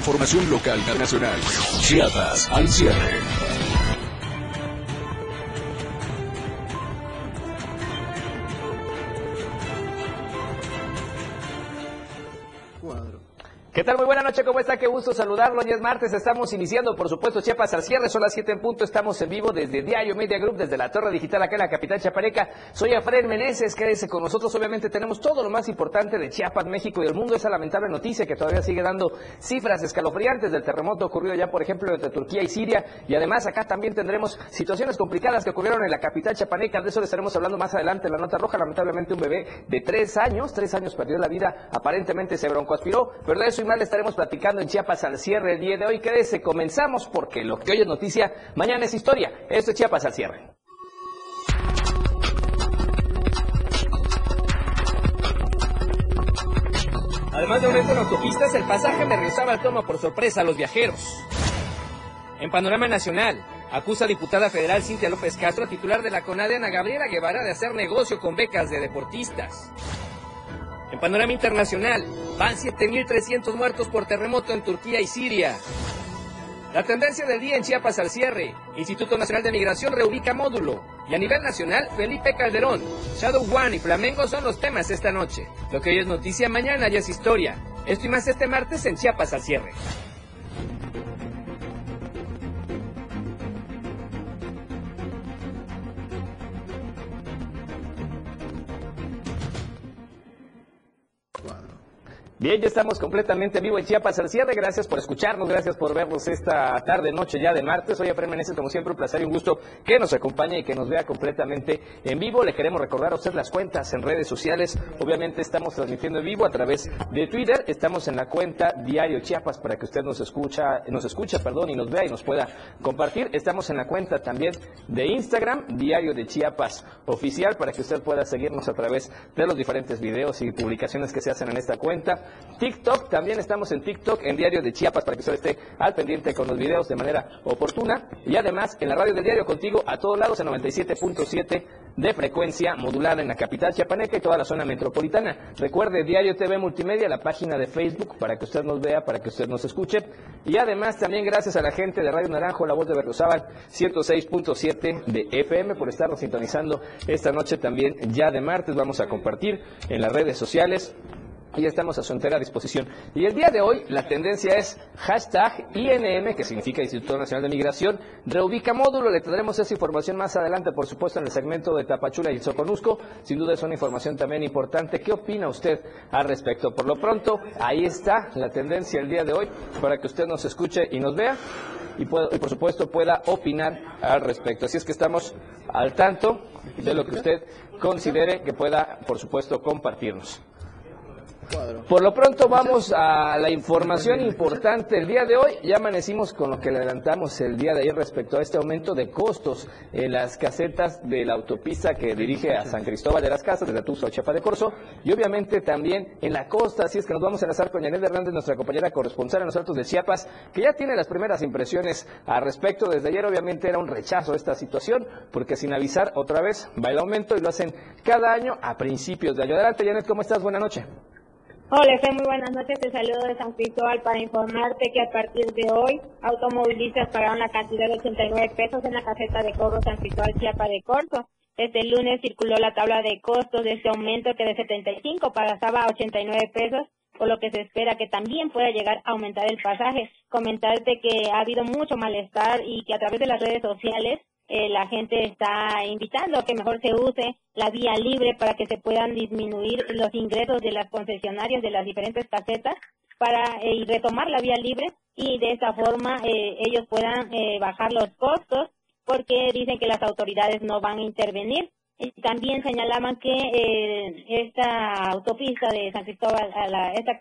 información local y nacional. Chiapas al cierre. ¿Qué tal? Muy buena noche, ¿cómo está? Qué gusto saludarlo. Hoy es martes, estamos iniciando, por supuesto, Chiapas al cierre, son las 7 en punto, estamos en vivo desde Diario Media Group, desde la Torre Digital acá en la capital chapareca. Soy Afred Meneses, quédese con nosotros, obviamente tenemos todo lo más importante de Chiapas, México y el mundo, esa lamentable noticia que todavía sigue dando cifras escalofriantes del terremoto ocurrido ya, por ejemplo, entre Turquía y Siria, y además acá también tendremos situaciones complicadas que ocurrieron en la capital chapaneca, de eso le estaremos hablando más adelante en la nota roja, lamentablemente un bebé de tres años, tres años perdió la vida, aparentemente se broncoaspiró, pero de eso estaremos platicando en Chiapas al cierre el día de hoy. Quédese, comenzamos porque lo que hoy es noticia, mañana es historia. Esto es Chiapas al cierre. Además de aumento en autopistas, el pasaje me regresaba al toma por sorpresa a los viajeros. En panorama nacional, acusa diputada federal Cintia López Castro, titular de la CONADE, Ana Gabriela Guevara, de hacer negocio con becas de deportistas. En panorama internacional, van 7.300 muertos por terremoto en Turquía y Siria. La tendencia del día en Chiapas al cierre. Instituto Nacional de Migración reubica módulo. Y a nivel nacional, Felipe Calderón, Shadow One y Flamengo son los temas esta noche. Lo que hoy es noticia, mañana ya es historia. Esto y más este martes en Chiapas al cierre. Bien, ya estamos completamente vivo en Chiapas al cierre. Gracias por escucharnos, gracias por vernos esta tarde, noche ya de martes. Efraín Meneses, como siempre, un placer y un gusto que nos acompañe y que nos vea completamente en vivo. Le queremos recordar a usted las cuentas en redes sociales. Obviamente estamos transmitiendo en vivo a través de Twitter. Estamos en la cuenta Diario Chiapas para que usted nos escucha, nos escucha, perdón, y nos vea y nos pueda compartir. Estamos en la cuenta también de Instagram, Diario de Chiapas Oficial, para que usted pueda seguirnos a través de los diferentes videos y publicaciones que se hacen en esta cuenta. TikTok, también estamos en TikTok, en Diario de Chiapas, para que usted esté al pendiente con los videos de manera oportuna. Y además, en la radio del diario contigo, a todos lados, en 97.7 de frecuencia modulada en la capital chiapaneca y toda la zona metropolitana. Recuerde Diario TV Multimedia, la página de Facebook, para que usted nos vea, para que usted nos escuche. Y además, también gracias a la gente de Radio Naranjo, la voz de Berriozábal, 106.7 de FM, por estarnos sintonizando esta noche también, ya de martes. Vamos a compartir en las redes sociales y estamos a su entera disposición. Y el día de hoy la tendencia es hashtag INM, que significa Instituto Nacional de Migración, reubica módulo. Le tendremos esa información más adelante, por supuesto, en el segmento de Tapachula y el Soconusco. Sin duda es una información también importante. ¿Qué opina usted al respecto? Por lo pronto, ahí está la tendencia el día de hoy para que usted nos escuche y nos vea. Y, y por supuesto pueda opinar al respecto. Así es que estamos al tanto de lo que usted considere que pueda, por supuesto, compartirnos. Por lo pronto vamos a la información importante el día de hoy. Ya amanecimos con lo que le adelantamos el día de ayer respecto a este aumento de costos en las casetas de la autopista que dirige a San Cristóbal de las Casas, desde Tuxtla a Chiapa de Corzo, y obviamente también en la costa. Así es que nos vamos a enlazar con Yanet Hernández, nuestra compañera corresponsal en los Altos de Chiapas, que ya tiene las primeras impresiones al respecto. Desde ayer obviamente era un rechazo esta situación, porque sin avisar otra vez va el aumento y lo hacen cada año a principios de año. Adelante, Janet, ¿cómo estás? Buenas noches. Hola, Fe, muy buenas noches. Te saludo de San Cristóbal para informarte que a partir de hoy automovilistas pagaron la cantidad de 89 pesos en la caseta de cobro San Cristóbal Chiapa de Corzo. Este lunes circuló la tabla de costos de este aumento que de 75 pasaba a 89 pesos, por lo que se espera que también pueda llegar a aumentar el pasaje. Comentarte que ha habido mucho malestar y que a través de las redes sociales eh, la gente está invitando a que mejor se use la vía libre para que se puedan disminuir los ingresos de las concesionarias de las diferentes casetas para eh, retomar la vía libre y de esta forma eh, ellos puedan bajar los costos porque dicen que las autoridades no van a intervenir. Y también señalaban que esta autopista de San Cristóbal a la esta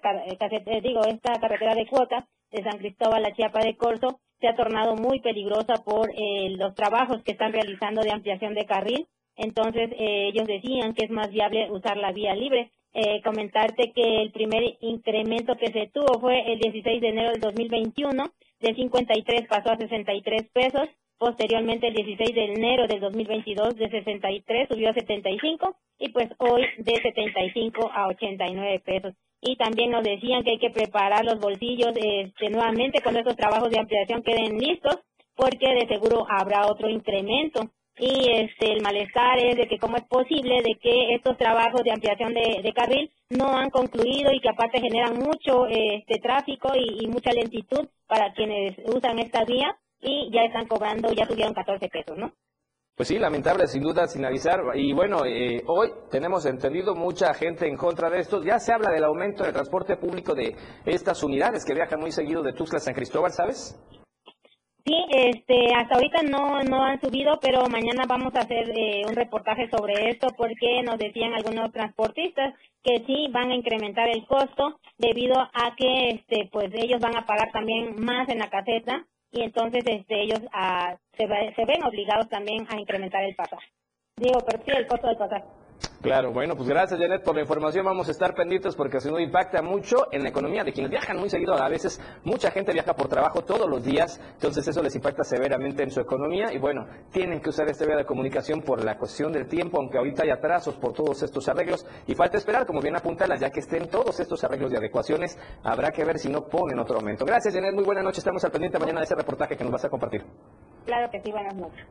digo esta carretera de cuota de San Cristóbal a Chiapa de Corzo se ha tornado muy peligrosa por eh, los trabajos que están realizando de ampliación de carril. Entonces, eh, ellos decían que es más viable usar la vía libre. Eh, comentarte que el primer incremento que se tuvo fue el 16 de enero del 2021, de 53 pasó a 63 pesos. Posteriormente, el 16 de enero del 2022, de 63 subió a 75 y pues hoy de 75 a 89 pesos. Y también nos decían que hay que preparar los bolsillos este, nuevamente cuando estos trabajos de ampliación queden listos, porque de seguro habrá otro incremento. Y este, el malestar es de que cómo es posible de que estos trabajos de ampliación de, carril no han concluido y que aparte generan mucho este, tráfico y, mucha lentitud para quienes usan esta vía y ya están cobrando, ya tuvieron 14 pesos, ¿no? Pues sí, lamentable, sin duda, sin avisar. Y bueno, eh, hoy tenemos entendido mucha gente en contra de esto. Ya se habla del aumento del transporte público de estas unidades que viajan muy seguido de Tuxtla a San Cristóbal, ¿sabes? Sí, este, hasta ahorita no, no han subido, pero mañana vamos a hacer eh, un reportaje sobre esto porque nos decían algunos transportistas que sí van a incrementar el costo debido a que, este, pues ellos van a pagar también más en la caseta y entonces este, ellos ah, se, se ven obligados también a incrementar el pasaje. Digo, pero sí el costo del pasaje. Claro, bueno, pues gracias Janet por la información. Vamos a estar pendientes porque si no impacta mucho en la economía de quienes viajan muy seguido. A veces mucha gente viaja por trabajo todos los días, entonces eso les impacta severamente en su economía y bueno, tienen que usar esta vía de comunicación por la cuestión del tiempo, aunque ahorita hay atrasos por todos estos arreglos y falta esperar, como bien apuntalas, ya que estén todos estos arreglos de adecuaciones, habrá que ver si no ponen otro aumento. Gracias Janet, muy buena noche. Estamos al pendiente mañana de ese reportaje que nos vas a compartir. Claro que sí, buenas noches.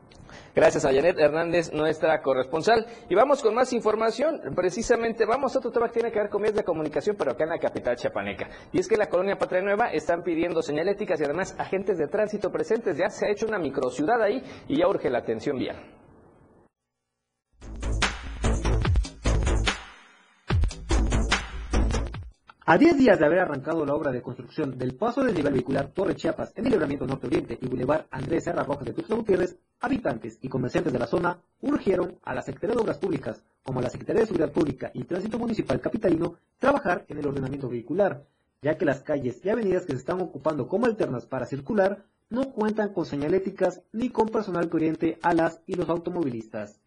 Gracias a Janet Hernández, nuestra corresponsal. Y vamos con más información. Precisamente vamos a otro tema que tiene que ver con medios de comunicación, pero acá en la capital chiapaneca. Y es que la colonia Patria Nueva están pidiendo señaléticas y además agentes de tránsito presentes. Ya se ha hecho una microciudad ahí y ya urge la atención vial. A 10 días de haber arrancado la obra de construcción del paso de nivel vehicular Torre Chiapas en el libramiento norte-oriente y Boulevard Andrés Serra Rojas de Tuxtla Gutiérrez, habitantes y comerciantes de la zona urgieron a la Secretaría de Obras Públicas, como a la Secretaría de Seguridad Pública y Tránsito Municipal Capitalino, trabajar en el ordenamiento vehicular, ya que las calles y avenidas que se están ocupando como alternas para circular no cuentan con señaléticas ni con personal que oriente a las y los automovilistas.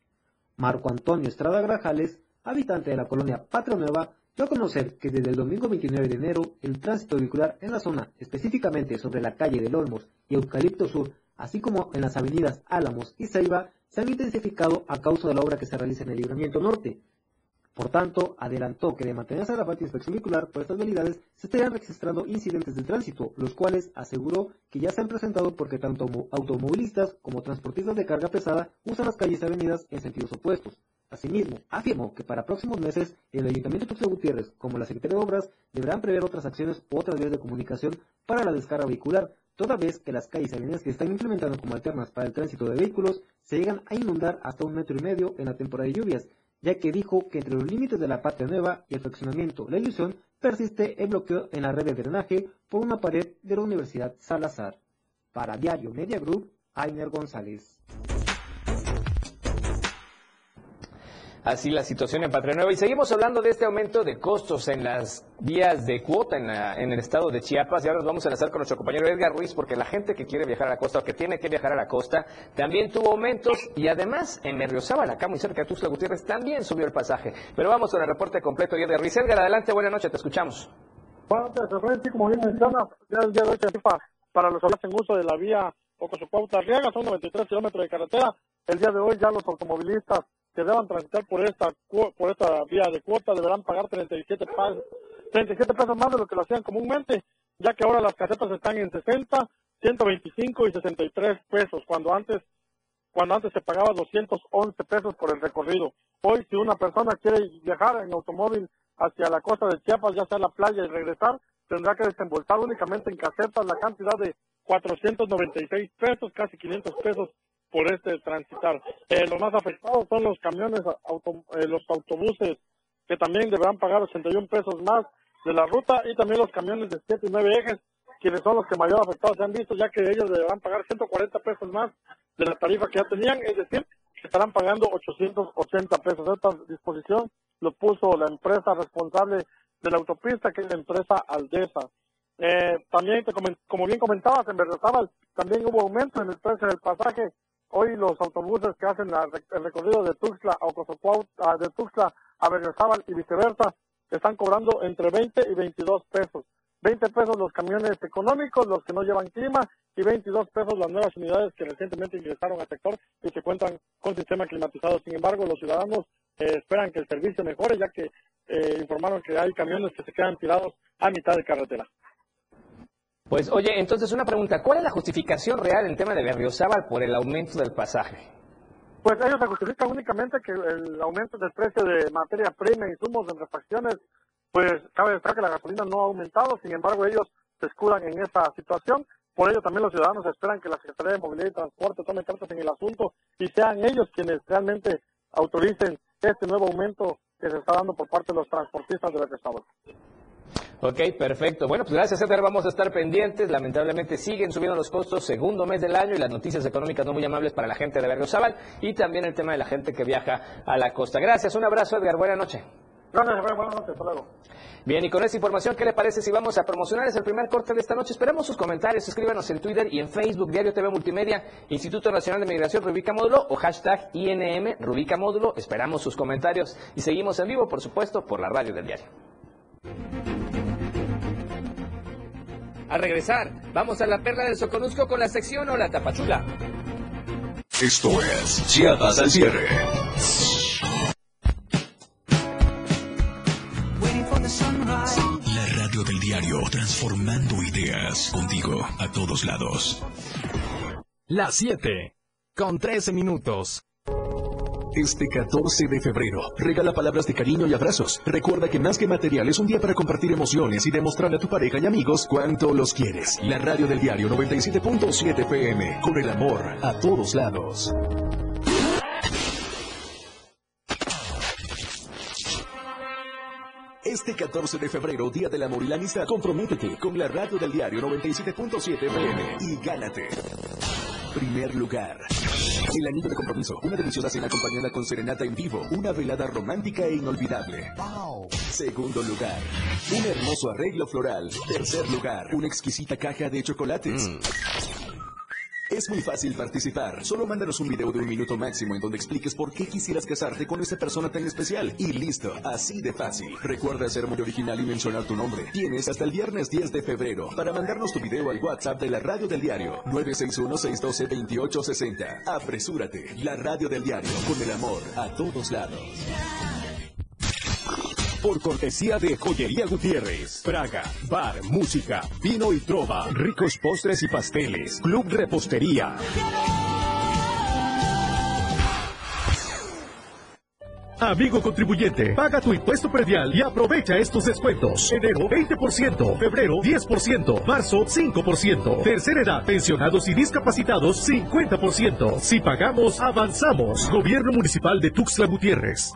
Marco Antonio Estrada Grajales, habitante de la colonia Patria Nueva, Dio conocer que desde el domingo 29 de enero el tránsito vehicular en la zona, específicamente sobre la calle de Olmos y Eucalipto Sur, así como en las avenidas Álamos y Ceiba, se han intensificado a causa de la obra que se realiza en el libramiento norte. Por tanto, adelantó que de mantenerse la de inspección vehicular por estas vialidades, se estarían registrando incidentes de tránsito, los cuales aseguró que ya se han presentado porque tanto automovilistas como transportistas de carga pesada usan las calles y avenidas en sentidos opuestos. Asimismo, afirmó que para próximos meses el Ayuntamiento de Tuxtla Gutiérrez, como la Secretaría de Obras, deberán prever otras acciones u otras vías de comunicación para la descarga vehicular, toda vez que las calles y que están implementando como alternas para el tránsito de vehículos se llegan a inundar hasta un metro y medio en la temporada de lluvias, ya que dijo que entre los límites de la Patria Nueva y el fraccionamiento La Ilusión persiste el bloqueo en la red de drenaje por una pared de la Universidad Salazar. Para Diario Media Group, Ainer González. Así la situación en Patria Nueva. Y seguimos hablando de este aumento de costos en las vías de cuota en, en, el estado de Chiapas. Y ahora nos vamos a enlazar con nuestro compañero Edgar Ruiz, porque la gente que quiere viajar a la costa o que tiene que viajar a la costa también tuvo aumentos. Y además, en Berriozábal, acá muy cerca de Tuxtla Gutiérrez, también subió el pasaje. Pero vamos con el reporte completo. Y Edgar Ruiz, Edgar, adelante, buenas noches, te escuchamos. Buenas noches, como bien menciona, ya el día de hoy para los que hacen uso de la vía Ocosopauta Arriaga, son 93 kilómetros de carretera. El día de hoy ya los automovilistas que deban transitar por esta por esta vía de cuota deberán pagar 37 pesos, 37 pesos más de lo que lo hacían comúnmente, ya que ahora las casetas están en 60, 125 y 63 pesos, cuando antes cuando antes se pagaba 211 pesos por el recorrido. Hoy, si una persona quiere viajar en automóvil hacia la costa de Chiapas, ya sea la playa y regresar, tendrá que desembolsar únicamente en casetas la cantidad de 496 pesos, casi 500 pesos por este transitar. Eh, los más afectados son los camiones, eh, los autobuses, que también deberán pagar 81 pesos más de la ruta, y también los camiones de 7 y 9 ejes, quienes son los que mayor afectados se han visto, ya que ellos deberán pagar 140 pesos más de la tarifa que ya tenían, es decir, que estarán pagando 880 pesos. Esta disposición lo puso la empresa responsable de la autopista, que es la empresa Aldesa. Eh, también, como bien comentabas, en Berriozábal también hubo aumento en el precio del pasaje Hoy los autobuses que hacen el recorrido de Tuxtla a de Tuxtla a Berriozábal y viceversa, están cobrando entre 20 y 22 pesos. 20 pesos los camiones económicos, los que no llevan clima, y 22 pesos las nuevas unidades que recientemente ingresaron al sector y que cuentan con sistema climatizado. Sin embargo, los ciudadanos eh, esperan que el servicio mejore, ya que eh, informaron que hay camiones que se quedan tirados a mitad de carretera. Pues oye, entonces una pregunta, ¿cuál es la justificación real en tema de Berriozábal por el aumento del pasaje? Pues ellos se justifican únicamente que el aumento del precio de materia prima insumos en refacciones, pues cabe destacar que la gasolina no ha aumentado, sin embargo ellos se escudan en esta situación. Por ello también los ciudadanos esperan que la Secretaría de Movilidad y Transporte tome cartas en el asunto y sean ellos quienes realmente autoricen este nuevo aumento que se está dando por parte de los transportistas de Estado. Ok, perfecto. Bueno, pues gracias, Edgar. Vamos a estar pendientes. Lamentablemente siguen subiendo los costos segundo mes del año y las noticias económicas no muy amables para la gente de Berriozábal y también el tema de la gente que viaja a la costa. Gracias, un abrazo, Edgar. Buena noche. Gracias, buenas noches. Hasta luego. Bien, y con esta información, ¿qué le parece si vamos a promocionar? Es el primer corte de esta noche. Esperamos sus comentarios. Escríbanos en Twitter y en Facebook, Diario TV Multimedia, Instituto Nacional de Migración Rubica Módulo o hashtag INM Rubica Módulo. Esperamos sus comentarios y seguimos en vivo, por supuesto, por la radio del diario. Al regresar, vamos a la perla del Soconusco con la sección o la tapachula. Esto es Chiapas al cierre. La radio del diario, transformando ideas contigo a todos lados. Las 7, con 13 minutos. Este 14 de febrero, regala palabras de cariño y abrazos. Recuerda que más que material es un día para compartir emociones y demostrarle a tu pareja y amigos cuánto los quieres. La radio del diario 97.7 PM, con el amor a todos lados. Este 14 de febrero, Día del Amor y la Amistad, comprométete con la radio del diario 97.7 FM y gánate. Primer lugar. El anillo de compromiso. Una deliciosa cena acompañada con serenata en vivo. Una velada romántica e inolvidable. Segundo lugar. Un hermoso arreglo floral. Tercer lugar. Una exquisita caja de chocolates. Es muy fácil participar. Solo mándanos un video de un minuto máximo en donde expliques por qué quisieras casarte con esa persona tan especial. Y listo, así de fácil. Recuerda ser muy original y mencionar tu nombre. Tienes hasta el viernes 10 de febrero para mandarnos tu video al WhatsApp de la radio del diario 961-612-2860. Apresúrate. La radio del diario, con el amor a todos lados. Por cortesía de Joyería Gutiérrez. Praga, bar, música, vino y trova, ricos postres y pasteles. Club Repostería. Amigo contribuyente, paga tu impuesto predial y aprovecha estos descuentos. Enero 20%, febrero 10%, marzo 5%, tercera edad, pensionados y discapacitados 50%. Si pagamos, avanzamos. Gobierno Municipal de Tuxtla Gutiérrez.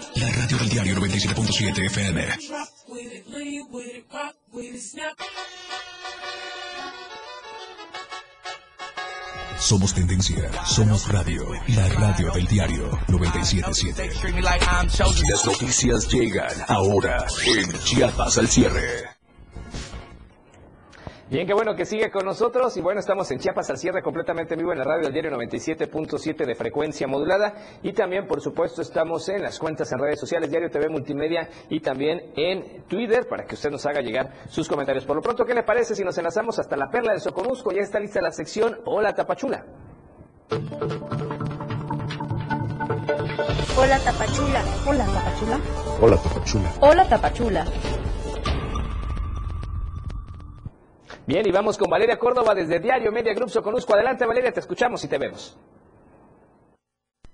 La radio del diario 97.7 FM. Somos tendencia, somos radio, la radio del diario 977. Las noticias llegan ahora en Chiapas al cierre. Bien, qué bueno que sigue con nosotros. Y bueno, estamos en Chiapas al cierre completamente en vivo en la radio del diario 97.7 de frecuencia modulada. Y también, por supuesto, estamos en las cuentas en redes sociales, Diario TV Multimedia y también en Twitter para que usted nos haga llegar sus comentarios. Por lo pronto, ¿qué le parece si nos enlazamos hasta la perla del Soconusco? Ya está lista la sección Hola Tapachula. Hola Tapachula. Hola Tapachula. Hola, Tapachula. Hola Tapachula. Bien, y vamos con Valeria Córdoba desde Diario Media Group Soconusco. Adelante, Valeria, te escuchamos y te vemos.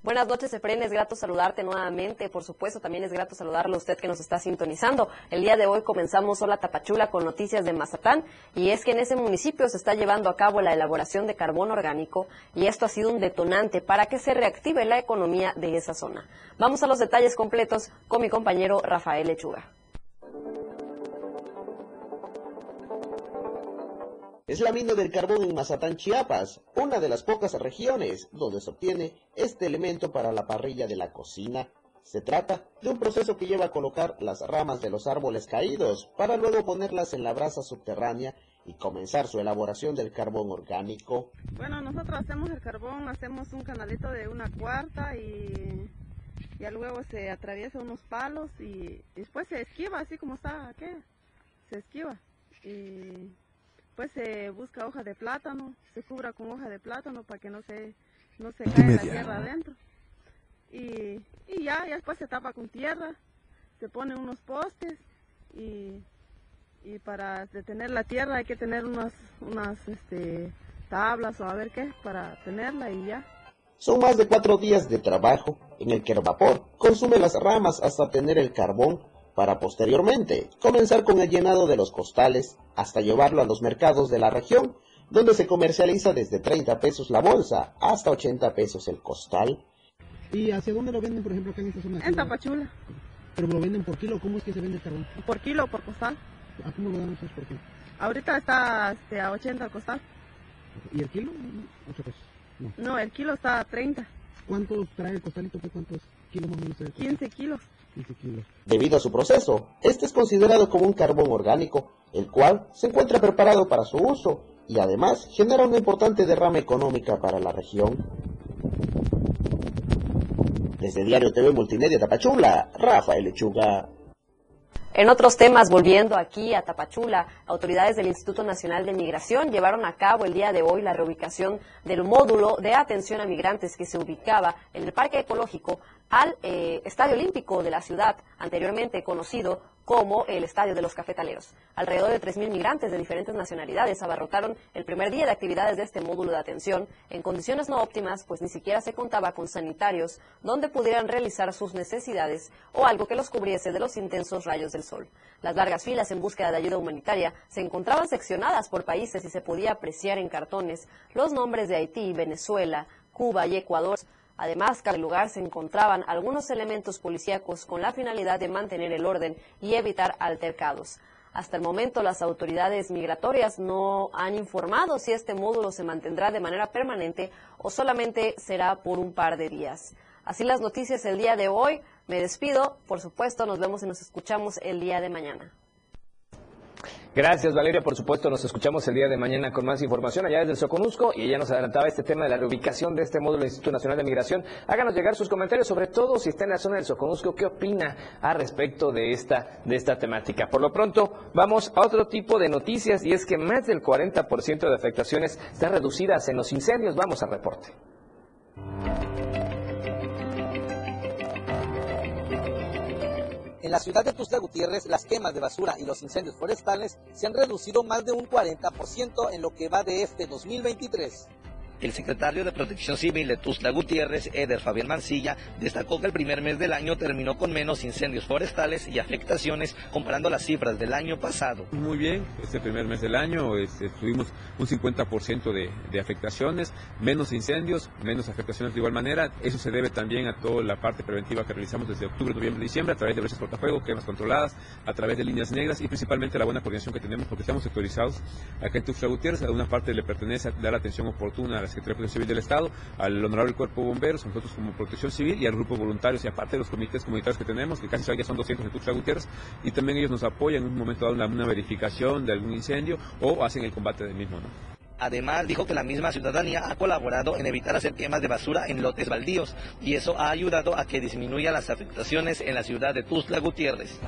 Buenas noches, Efren. Es grato saludarte nuevamente. Por supuesto, también es grato saludarlo a usted que nos está sintonizando. El día de hoy comenzamos Hola Tapachula con noticias de Mazatán. Y es que en ese municipio se está llevando a cabo la elaboración de carbón orgánico y esto ha sido un detonante para que se reactive la economía de esa zona. Vamos a los detalles completos con mi compañero Rafael Lechuga. Es la mina del carbón en Mazatán, Chiapas, una de las pocas regiones donde se obtiene este elemento para la parrilla de la cocina Se trata de un proceso que lleva a colocar las ramas de los árboles caídos para luego ponerlas en la brasa subterránea y comenzar su elaboración del carbón orgánico. Bueno, nosotros hacemos el carbón, hacemos un canalito de una cuarta y ya luego se atraviesa unos palos y después se esquiva así como está aquí, se esquiva y pues se busca hoja de plátano, se cubra con hoja de plátano para que no se, no se caiga la tierra adentro y, y ya, ya después se tapa con tierra, se pone unos postes y, y para detener la tierra hay que tener unas, unas este, tablas o a ver qué para tenerla y ya. Son más de cuatro días de trabajo en el que el vapor consume las ramas hasta tener el carbón para posteriormente comenzar con el llenado de los costales hasta llevarlo a los mercados de la región, donde se comercializa desde 30 pesos la bolsa hasta 80 pesos el costal. ¿Y hacia dónde lo venden, por ejemplo, acá en esta zona? En Tapachula. ¿Pero lo venden por kilo? ¿Cómo es que se vende el carbón? Por kilo o por costal. ¿A cómo lo dan ustedes por kilo? Ahorita está este, a 80 el costal. ¿Y el kilo? 8 pesos. No. no, el kilo está a 30. ¿Cuántos trae el costalito? ¿Cuántos kilos más o menos trae? 15 kilos. 15 kilos. Debido a su proceso, este es considerado como un carbón orgánico, el cual se encuentra preparado para su uso y además genera una importante derrama económica para la región. Desde Diario TV Multimedia Tapachula, Rafael Lechuga. En otros temas, volviendo aquí a Tapachula, autoridades del Instituto Nacional de Migración llevaron a cabo el día de hoy la reubicación del módulo de atención a migrantes que se ubicaba en el Parque Ecológico al eh, Estadio Olímpico de la ciudad, anteriormente conocido como el Estadio de los Cafetaleros. Alrededor de 3.000 migrantes de diferentes nacionalidades abarrotaron el primer día de actividades de este módulo de atención en condiciones no óptimas, pues ni siquiera se contaba con sanitarios donde pudieran realizar sus necesidades o algo que los cubriese de los intensos rayos del sol. Las largas filas en búsqueda de ayuda humanitaria se encontraban seccionadas por países y se podía apreciar en cartones los nombres de Haití, Venezuela, Cuba y Ecuador. Además, cada lugar se encontraban algunos elementos policíacos con la finalidad de mantener el orden y evitar altercados. Hasta el momento, las autoridades migratorias no han informado si este módulo se mantendrá de manera permanente o solamente será por un par de días. Así las noticias el día de hoy. Me despido. Por supuesto, nos vemos y nos escuchamos el día de mañana. Gracias, Valeria. Por supuesto, nos escuchamos el día de mañana con más información allá desde el Soconusco y ella nos adelantaba este tema de la reubicación de este módulo del Instituto Nacional de Migración. Háganos llegar sus comentarios, sobre todo si está en la zona del Soconusco, qué opina a respecto de esta, de esta temática. Por lo pronto, vamos a otro tipo de noticias y es que más del 40% de afectaciones están reducidas en los incendios. Vamos al reporte. En la ciudad de Tuxtla Gutiérrez, las quemas de basura y los incendios forestales se han reducido más de un 40% en lo que va de este 2023. El secretario de Protección Civil de Tuzla Gutiérrez, Eder Fabián Mancilla, destacó que el primer mes del año terminó con menos incendios forestales y afectaciones comparando las cifras del año pasado. Muy bien, este primer mes del año este, tuvimos un 50% de, de, afectaciones, menos incendios, menos afectaciones de igual manera. Eso se debe también a toda la parte preventiva que realizamos desde octubre, noviembre, diciembre, a través de brechas cortafuego, quemas controladas, a través de líneas negras y principalmente la buena coordinación que tenemos porque estamos sectorizados acá en Tuxtla Gutiérrez. A una parte le pertenece a dar atención oportuna a la Secretaría de Protección Civil del Estado, al Honorable Cuerpo de Bomberos, nosotros como Protección Civil y al grupo voluntarios y aparte de los comités comunitarios que tenemos, que casi ya son 200 en Tuxtla Gutiérrez, y también ellos nos apoyan en un momento dado una, una verificación de algún incendio o hacen el combate del mismo. Además, dijo que la misma ciudadanía ha colaborado en evitar hacer quemas de basura en lotes baldíos y eso ha ayudado a que disminuya las afectaciones en la ciudad de Tuzla Gutiérrez.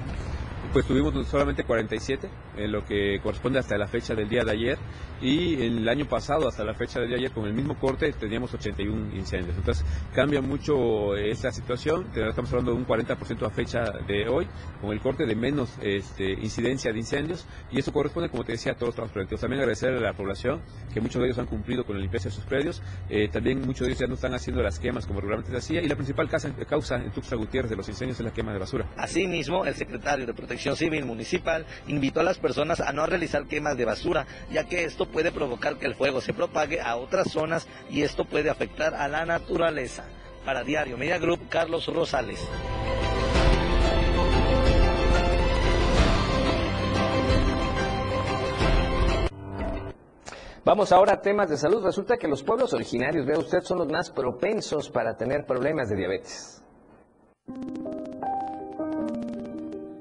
Pues tuvimos solamente 47, en lo que corresponde hasta la fecha del día de ayer, y el año pasado hasta la fecha del día de ayer con el mismo corte teníamos 81 incendios. Entonces cambia mucho esta situación, estamos hablando de un 40% a fecha de hoy, con el corte de menos este, incidencia de incendios, y eso corresponde, como te decía, a todos los preventivos. También agradecer a la población, que muchos de ellos han cumplido con la limpieza de sus predios, eh, también muchos de ellos ya no están haciendo las quemas como regularmente se hacía, y la principal causa, causa en Tuxtla Gutiérrez de los incendios es la quema de basura. Asimismo, el secretario de Protección Civil Municipal invitó a las personas a no realizar quemas de basura, ya que esto puede provocar que el fuego se propague a otras zonas y esto puede afectar a la naturaleza. Para Diario Media Group, Carlos Rosales. Vamos ahora a temas de salud. Resulta que los pueblos originarios, vea usted, son los más propensos para tener problemas de diabetes.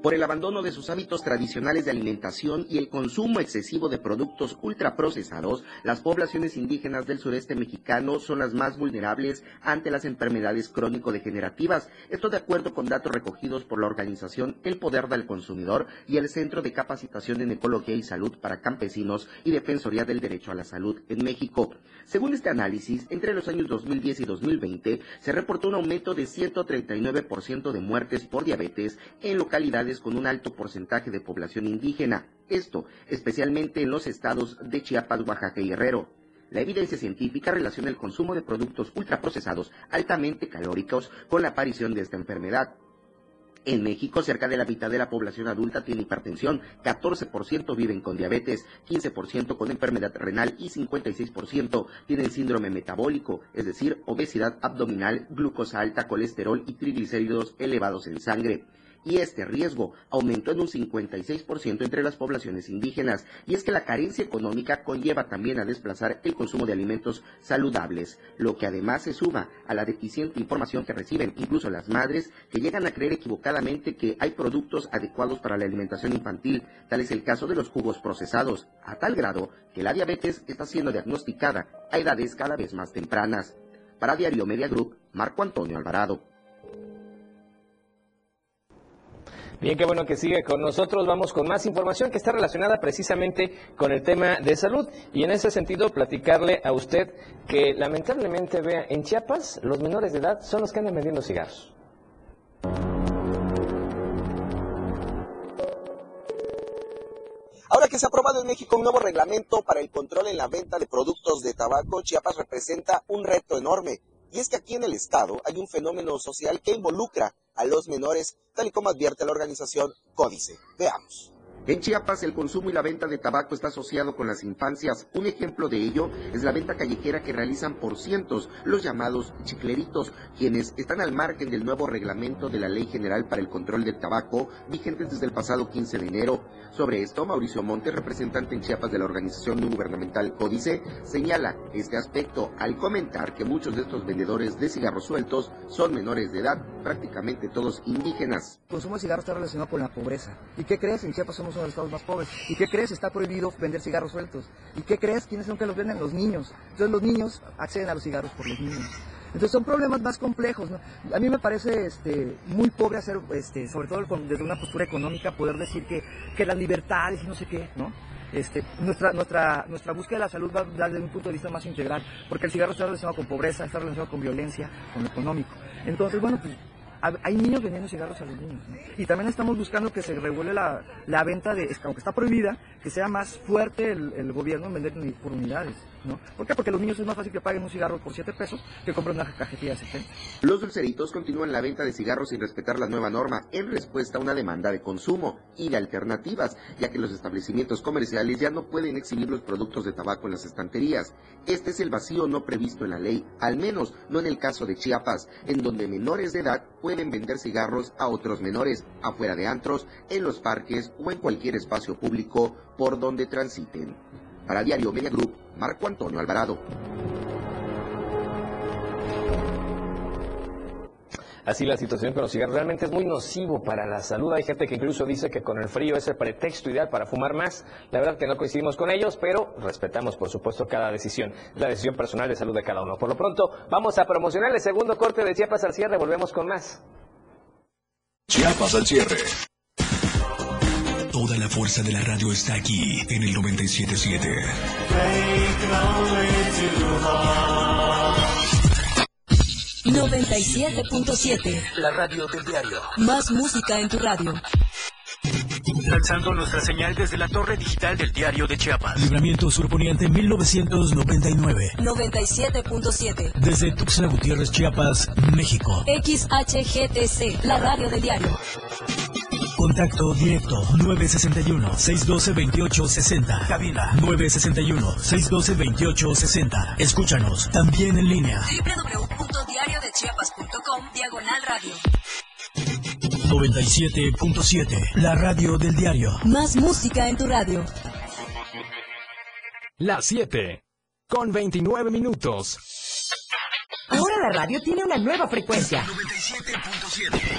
Por el abandono de sus hábitos tradicionales de alimentación y el consumo excesivo de productos ultraprocesados, las poblaciones indígenas del sureste mexicano son las más vulnerables ante las enfermedades crónico-degenerativas. Esto de acuerdo con datos recogidos por la organización El Poder del Consumidor y el Centro de Capacitación en Ecología y Salud para Campesinos y Defensoría del Derecho a la Salud en México. Según este análisis, entre los años 2010 y 2020 se reportó un aumento de 139% de muertes por diabetes en localidades con un alto porcentaje de población indígena, esto especialmente en los estados de Chiapas, Oaxaca y Guerrero. La evidencia científica relaciona el consumo de productos ultraprocesados altamente calóricos con la aparición de esta enfermedad. En México, cerca de la mitad de la población adulta tiene hipertensión, 14% viven con diabetes, 15% con enfermedad renal y 56% tienen síndrome metabólico, es decir, obesidad abdominal, glucosa alta, colesterol y triglicéridos elevados en sangre y este riesgo aumentó en un 56% entre las poblaciones indígenas. Y es que la carencia económica conlleva también a desplazar el consumo de alimentos saludables, lo que además se suma a la deficiente información que reciben incluso las madres que llegan a creer equivocadamente que hay productos adecuados para la alimentación infantil. Tal es el caso de los jugos procesados, a tal grado que la diabetes está siendo diagnosticada a edades cada vez más tempranas. Para Diario Media Group, Marco Antonio Alvarado. Bien, qué bueno que sigue con nosotros. Vamos con más información que está relacionada precisamente con el tema de salud. Y en ese sentido, platicarle a usted que lamentablemente vea en Chiapas los menores de edad son los que andan vendiendo cigarros. Ahora que se ha aprobado en México un nuevo reglamento para el control en la venta de productos de tabaco, Chiapas representa un reto enorme. Y es que aquí en el estado hay un fenómeno social que involucra a los menores, tal y como advierte la organización Códice. Veamos. En Chiapas el consumo y la venta de tabaco está asociado con las infancias. Un ejemplo de ello es la venta callejera que realizan por cientos los llamados chicleritos, quienes están al margen del nuevo reglamento de la Ley General para el Control del Tabaco, vigentes desde el pasado 15 de enero. Sobre esto, Mauricio Montes, representante en Chiapas de la organización no gubernamental Códice, señala este aspecto al comentar que muchos de estos vendedores de cigarros sueltos son menores de edad, prácticamente todos indígenas. El consumo de cigarros está relacionado con la pobreza. ¿Y qué crees? En Chiapas somos uno de los estados más pobres. ¿Y qué crees? Está prohibido vender cigarros sueltos. ¿Y qué crees? ¿Quiénes son que los venden? Los niños. Entonces los niños acceden a los cigarros por los niños. Entonces son problemas más complejos. ¿no? A mí me parece este, muy pobre hacer, este, sobre todo con, desde una postura económica, poder decir que, que las libertades y no sé qué, ¿no? Este, nuestra, nuestra, nuestra búsqueda de la salud va desde un punto de vista más integral, porque el cigarro está relacionado con pobreza, está relacionado con violencia, con lo económico. Entonces, bueno, pues hay niños vendiendo cigarros a los niños. Y también estamos buscando que se regule la, la venta de, aunque está prohibida, que sea más fuerte el, el gobierno en vender por unidades. ¿No? ¿Por qué? Porque los niños es más fácil que paguen un cigarro por 7 pesos que compren una cajetilla de 60. Los dulceritos continúan la venta de cigarros sin respetar la nueva norma en respuesta a una demanda de consumo y de alternativas, ya que los establecimientos comerciales ya no pueden exhibir los productos de tabaco en las estanterías. Este es el vacío no previsto en la ley, al menos no en el caso de Chiapas, en donde menores de edad pueden vender cigarros a otros menores, afuera de antros, en los parques o en cualquier espacio público por donde transiten. Para Diario Media Group, Marco Antonio Alvarado. Así la situación con los cigarros realmente es muy nocivo para la salud. Hay gente que incluso dice que con el frío es el pretexto ideal para fumar más. La verdad que no coincidimos con ellos, pero respetamos por supuesto cada decisión, la decisión personal de salud de cada uno. Por lo pronto, vamos a promocionar el segundo corte de Chiapas al cierre. Volvemos con más. Chiapas al cierre. Toda la fuerza de la radio está aquí en el 977. 97.7. La radio del diario. Más música en tu radio. Lanzando nuestra señal desde la torre digital del diario de Chiapas. Libramiento Surponiente 1999. 97.7. Desde Tuxtla Gutiérrez, Chiapas, México. XHGTC, la radio del diario. Contacto directo 961-612-2860. Cabina 961-612-2860. Escúchanos también en línea. www.diariodechiapas.com Diagonal Radio. 97.7. La radio del diario. Más música en tu radio. Las 7. Con 29 minutos. Ahora la radio tiene una nueva frecuencia. 97.7.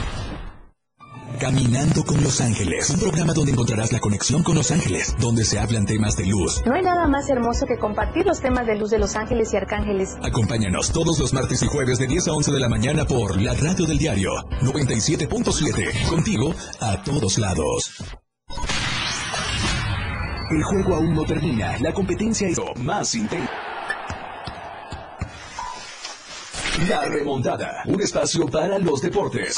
Caminando con Los Ángeles, un programa donde encontrarás la conexión con Los Ángeles, donde se hablan temas de luz. No hay nada más hermoso que compartir los temas de luz de Los Ángeles y Arcángeles. Acompáñanos todos los martes y jueves de 10 a 11 de la mañana por la radio del diario 97.7, contigo a todos lados. El juego aún no termina. La competencia es más intensa. La remontada. Un espacio para los deportes.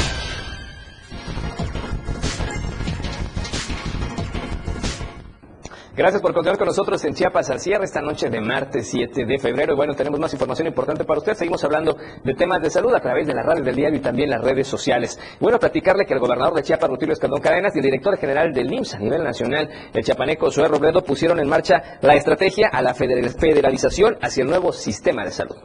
Gracias por continuar con nosotros en Chiapas al cierre esta noche de martes 7 de febrero. Y bueno, tenemos más información importante para usted. Seguimos hablando de temas de salud a través de la radio del diario y también las redes sociales. Bueno, platicarle que el gobernador de Chiapas, Rutilio Escandón Cadenas, y el director general del IMSS a nivel nacional, el chapaneco Zoé Robledo, pusieron en marcha la estrategia a la federalización hacia el nuevo sistema de salud.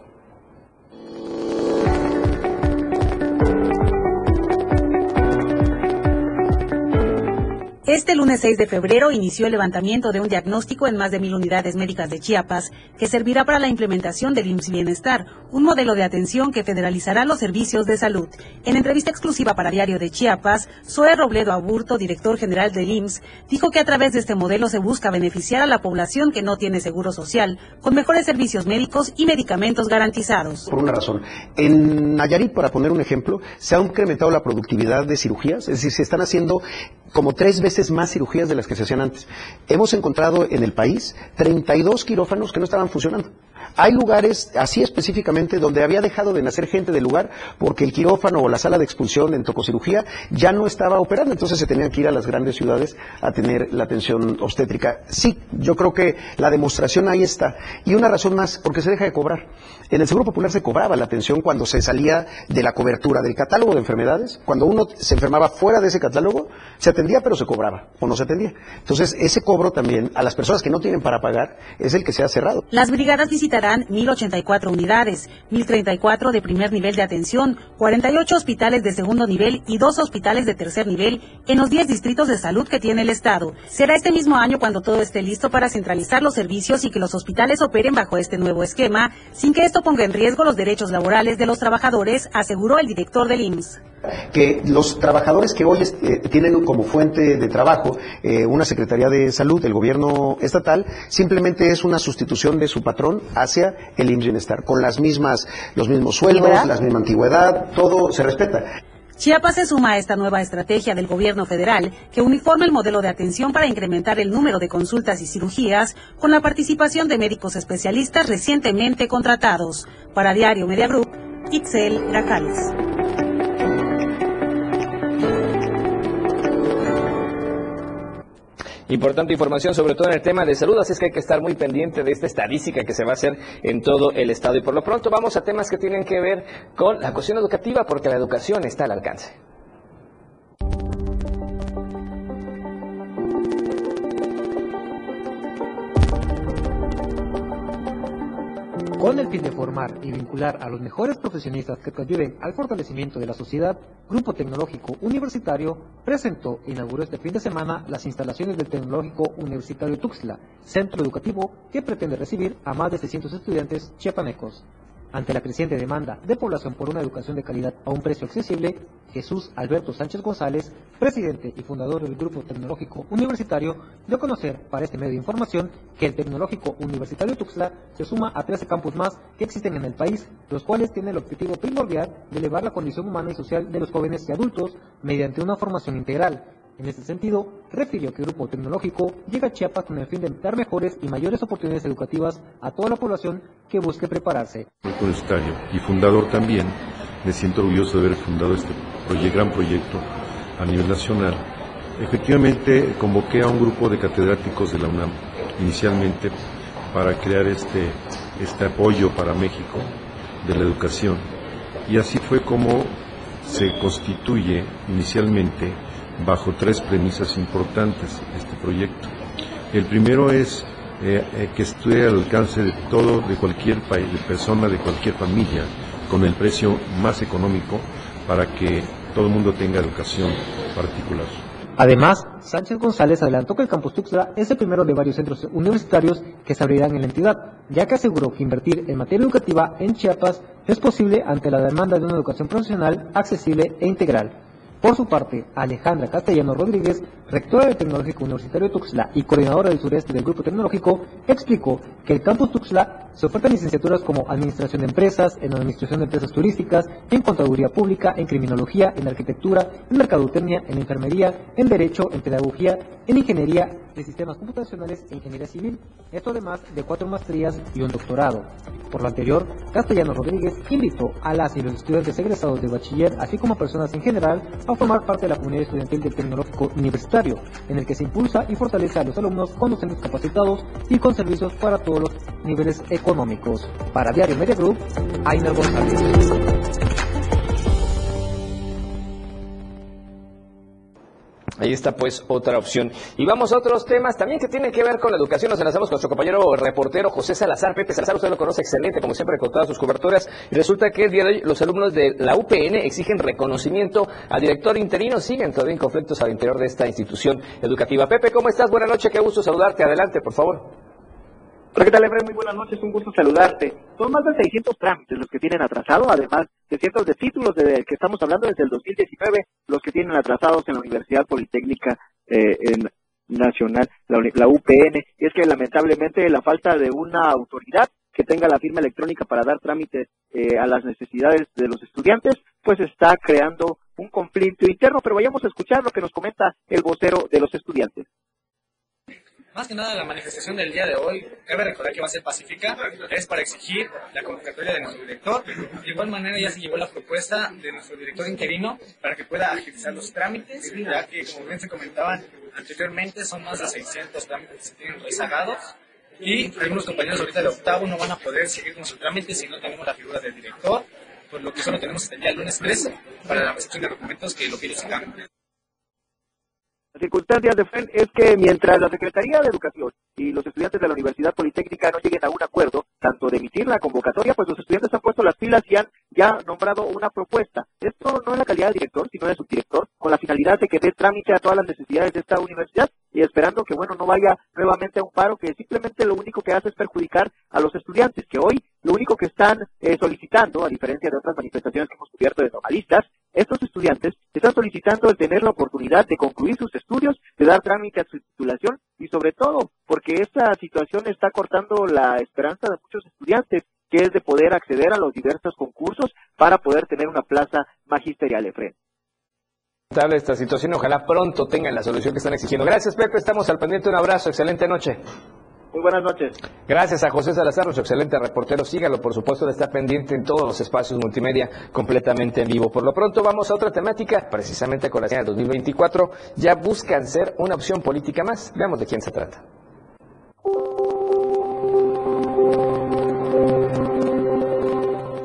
Este lunes 6 de febrero inició el levantamiento de un diagnóstico en más de mil unidades médicas de Chiapas que servirá para la implementación del IMSS Bienestar, un modelo de atención que federalizará los servicios de salud. En entrevista exclusiva para Diario de Chiapas, Zoe Robledo Aburto, director general del IMSS, dijo que a través de este modelo se busca beneficiar a la población que no tiene seguro social, con mejores servicios médicos y medicamentos garantizados. Por una razón. En Nayarit, para poner un ejemplo, se ha incrementado la productividad de cirugías, es decir, se están haciendo como tres veces más cirugías de las que se hacían antes. Hemos encontrado en el país 32 quirófanos que no estaban funcionando. Hay lugares, así específicamente, donde había dejado de nacer gente del lugar porque el quirófano o la sala de expulsión en tococirugía ya no estaba operando, entonces se tenían que ir a las grandes ciudades a tener la atención obstétrica. Sí, yo creo que la demostración ahí está. Y una razón más, porque se deja de cobrar. En el Seguro Popular se cobraba la atención cuando se salía de la cobertura del catálogo de enfermedades. Cuando uno se enfermaba fuera de ese catálogo, se atendía pero se cobraba o no se atendía. Entonces, ese cobro también a las personas que no tienen para pagar es el que se ha cerrado. Las brigadas visitarán 1.084 unidades, 1.034 de primer nivel de atención, 48 hospitales de segundo nivel y dos hospitales de tercer nivel en los 10 distritos de salud que tiene el Estado. Será este mismo año cuando todo esté listo para centralizar los servicios y que los hospitales operen bajo este nuevo esquema, sin que esto ponga en riesgo los derechos laborales de los trabajadores, aseguró el director del IMSS que los trabajadores que hoy eh, tienen como fuente de trabajo eh, una Secretaría de Salud del gobierno estatal, simplemente es una sustitución de su patrón hacia el IMSS Bienestar, con las mismas, los mismos sueldos, la misma antigüedad, todo se respeta. Chiapas se suma a esta nueva estrategia del gobierno federal que uniforma el modelo de atención para incrementar el número de consultas y cirugías con la participación de médicos especialistas recientemente contratados. Para Diario Media Group, Itzel Grajales. Importante información, sobre todo en el tema de salud, así es que hay que estar muy pendiente de esta estadística que se va a hacer en todo el estado. Y por lo pronto vamos a temas que tienen que ver con la cuestión educativa, porque la educación está al alcance. Con el fin de formar y vincular a los mejores profesionistas que ayuden al fortalecimiento de la sociedad, Grupo Tecnológico Universitario presentó e inauguró este fin de semana las instalaciones del Tecnológico Universitario Tuxtla, centro educativo que pretende recibir a más de 600 estudiantes chiapanecos. Ante la creciente demanda de población por una educación de calidad a un precio accesible, Jesús Alberto Sánchez González, presidente y fundador del Grupo Tecnológico Universitario, dio a conocer para este medio de información que el Tecnológico Universitario Tuxtla se suma a 13 campus más que existen en el país, los cuales tienen el objetivo primordial de elevar la condición humana y social de los jóvenes y adultos mediante una formación integral. En este sentido, refirió que el Grupo Tecnológico llega a Chiapas con el fin de dar mejores y mayores oportunidades educativas a toda la población que busque prepararse. Universitario y fundador también, me siento orgulloso de haber fundado este proye- gran proyecto a nivel nacional. Efectivamente, convoqué a un grupo de catedráticos de la UNAM inicialmente para crear este, este apoyo para México de la educación. Y así fue como se constituye inicialmente bajo tres premisas importantes este proyecto. El primero es eh, eh, que esté al alcance de todo, de cualquier país, de persona, de cualquier familia, con el precio más económico para que todo el mundo tenga educación particular. Además, Sánchez González adelantó que el Campus Tuxtla es el primero de varios centros universitarios que se abrirán en la entidad, ya que aseguró que invertir en materia educativa en Chiapas es posible ante la demanda de una educación profesional accesible e integral. Por su parte, Alejandra Castellano Rodríguez, rectora del Tecnológico Universitario de Tuxtla y coordinadora del sureste del Grupo Tecnológico, explicó que el campus Tuxtla se ofertan licenciaturas como Administración de Empresas, en Administración de Empresas Turísticas, en Contaduría Pública, en Criminología, en Arquitectura, en Mercadotecnia, en Enfermería, en Derecho, en Pedagogía, en Ingeniería de Sistemas Computacionales e Ingeniería Civil, esto además de cuatro maestrías y un doctorado. Por lo anterior, Castellano Rodríguez invitó a las y los estudiantes egresados de bachiller, así como a personas en general, a formar parte de la comunidad estudiantil del Tecnológico Universitario, en el que se impulsa y fortalece a los alumnos con docentes capacitados y con servicios para todos los niveles económicos. Para Diario Media Group, Ainer González. Ahí está pues otra opción. Y vamos a otros temas también que tienen que ver con la educación. Nos enlazamos con nuestro compañero reportero José Salazar. Pepe Salazar, usted lo conoce excelente, como siempre, con todas sus coberturas. Y resulta que el día de hoy los alumnos de la UPN exigen reconocimiento al director interino. Siguen todavía en conflictos al interior de esta institución educativa. Pepe, ¿cómo estás? Buenas noches, qué gusto saludarte. Adelante, por favor. Hola, ¿qué tal, Efraín? Muy buenas noches, un gusto saludarte. Son más de 600 trámites los que tienen atrasado, además de cientos de títulos de que estamos hablando desde el 2019, los que tienen atrasados en la Universidad Politécnica eh, Nacional, la, la UPN. Y es que lamentablemente la falta de una autoridad que tenga la firma electrónica para dar trámite eh, a las necesidades de los estudiantes, pues está creando un conflicto interno. Pero vayamos a escuchar lo que nos comenta el vocero de los estudiantes. Más que nada la manifestación del día de hoy, cabe recordar que va a ser pacífica, es para exigir la convocatoria de nuestro director. De igual manera ya se llevó la propuesta de nuestro director interino para que pueda agilizar los trámites, ya que como bien se comentaban anteriormente son más de 600 trámites que se tienen rezagados y algunos compañeros ahorita de octavo no van a poder seguir con su trámite si no tenemos la figura del director, por lo que solo tenemos hasta el día lunes 13 para la recepción de documentos que lo que ellos. Las circunstancias de FEN es que mientras la Secretaría de Educación y los estudiantes de la Universidad Politécnica no lleguen a un acuerdo, tanto de emitir la convocatoria, pues los estudiantes han puesto las pilas y han ya nombrado una propuesta. Esto no en la calidad de director, sino de subdirector, con la finalidad de que dé trámite a todas las necesidades de esta universidad y esperando que, bueno, no vaya nuevamente a un paro que simplemente lo único que hace es perjudicar a los estudiantes, que hoy lo único que están eh, solicitando, a diferencia de otras manifestaciones que hemos cubierto de normalistas, estos estudiantes están solicitando el tener la oportunidad de concluir sus estudios, de dar trámite a su titulación y sobre todo porque esta situación está cortando la esperanza de muchos estudiantes, que es de poder acceder a los diversos concursos para poder tener una plaza magisterial, Efren. Esta situación, ojalá pronto tengan la solución que están exigiendo. Gracias, Pepe, estamos al pendiente. Un abrazo, excelente noche. Muy buenas noches. Gracias a José Salazar, nuestro excelente reportero. Sígalo, por supuesto, estar pendiente en todos los espacios multimedia completamente en vivo. Por lo pronto, vamos a otra temática, precisamente con la señal 2024. Ya buscan ser una opción política más. Veamos de quién se trata.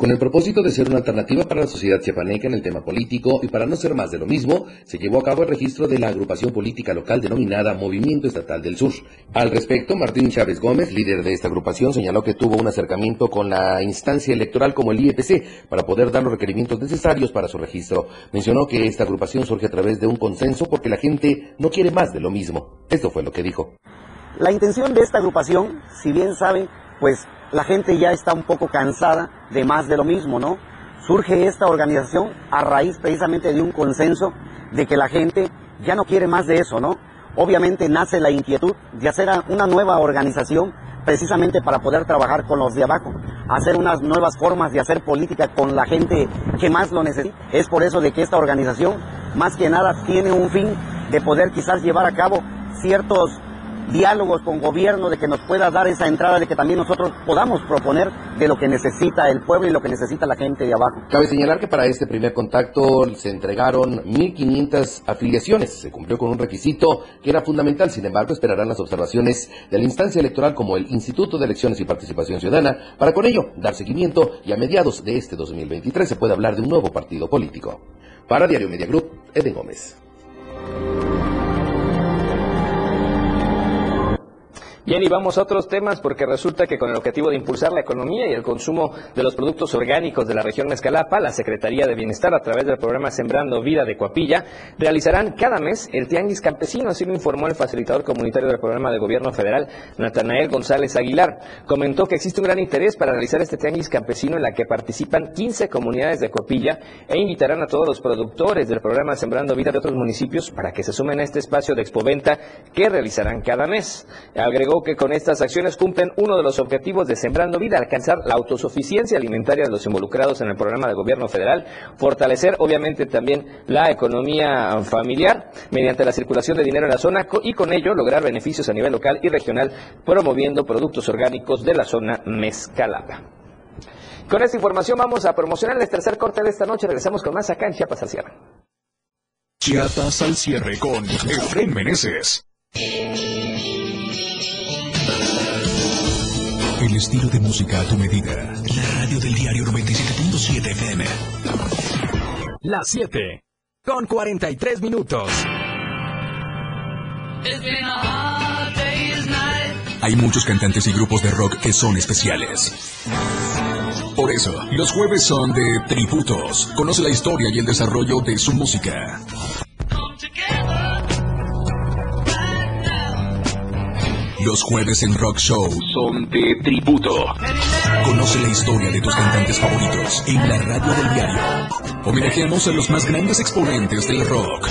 Con el propósito de ser una alternativa para la sociedad chiapaneca en el tema político y para no ser más de lo mismo, se llevó a cabo el registro de la agrupación política local denominada Movimiento Estatal del Sur. Al respecto, Martín Chávez Gómez, líder de esta agrupación, señaló que tuvo un acercamiento con la instancia electoral como el IEPC para poder dar los requerimientos necesarios para su registro. Mencionó que esta agrupación surge a través de un consenso porque la gente no quiere más de lo mismo. Esto fue lo que dijo. La intención de esta agrupación, si bien saben, pues la gente ya está un poco cansada de más de lo mismo, ¿no? Surge esta organización a raíz precisamente de un consenso de que la gente ya no quiere más de eso, ¿no? Obviamente nace la inquietud de hacer una nueva organización precisamente para poder trabajar con los de abajo, hacer unas nuevas formas de hacer política con la gente que más lo necesita. Es por eso de que esta organización más que nada tiene un fin de poder quizás llevar a cabo ciertos diálogos con gobierno, de que nos pueda dar esa entrada, de que también nosotros podamos proponer de lo que necesita el pueblo y lo que necesita la gente de abajo. Cabe señalar que para este primer contacto se entregaron 1.500 afiliaciones. Se cumplió con un requisito que era fundamental, sin embargo esperarán las observaciones de la instancia electoral como el Instituto de Elecciones y Participación Ciudadana para con ello dar seguimiento y a mediados de este 2023 se puede hablar de un nuevo partido político. Para Diario Media Group, Eden Gómez. Bien, y vamos a otros temas porque resulta que con el objetivo de impulsar la economía y el consumo de los productos orgánicos de la región Mezcalapa, la Secretaría de Bienestar, a través del programa Sembrando Vida de Coapilla, realizarán cada mes el Tianguis Campesino, así lo informó el facilitador comunitario del programa de gobierno federal, Natanael González Aguilar. Comentó que existe un gran interés para realizar este Tianguis Campesino en la que participan 15 comunidades de Coapilla e invitarán a todos los productores del programa Sembrando Vida de otros municipios para que se sumen a este espacio de expoventa que realizarán cada mes. Agregó que con estas acciones cumplen uno de los objetivos de Sembrando Vida, alcanzar la autosuficiencia alimentaria de los involucrados en el programa de gobierno federal, fortalecer obviamente también la economía familiar mediante la circulación de dinero en la zona y con ello lograr beneficios a nivel local y regional promoviendo productos orgánicos de la zona Mezcalapa. Con esta información vamos a promocionar el tercer corte de esta noche. Regresamos con más acá en Chiapas al cierre. Chiapas al cierre con Efraín Meneses. El estilo de música a tu medida. La radio del diario 97.7 FM. Las 7. Con 43 minutos. Hay muchos cantantes y grupos de rock que son especiales. Por eso, los jueves son de tributos. Conoce la historia y el desarrollo de su música. Los jueves en Rock Show son de tributo. Conoce la historia de tus cantantes favoritos en la radio del diario. Homenajeamos a los más grandes exponentes del rock.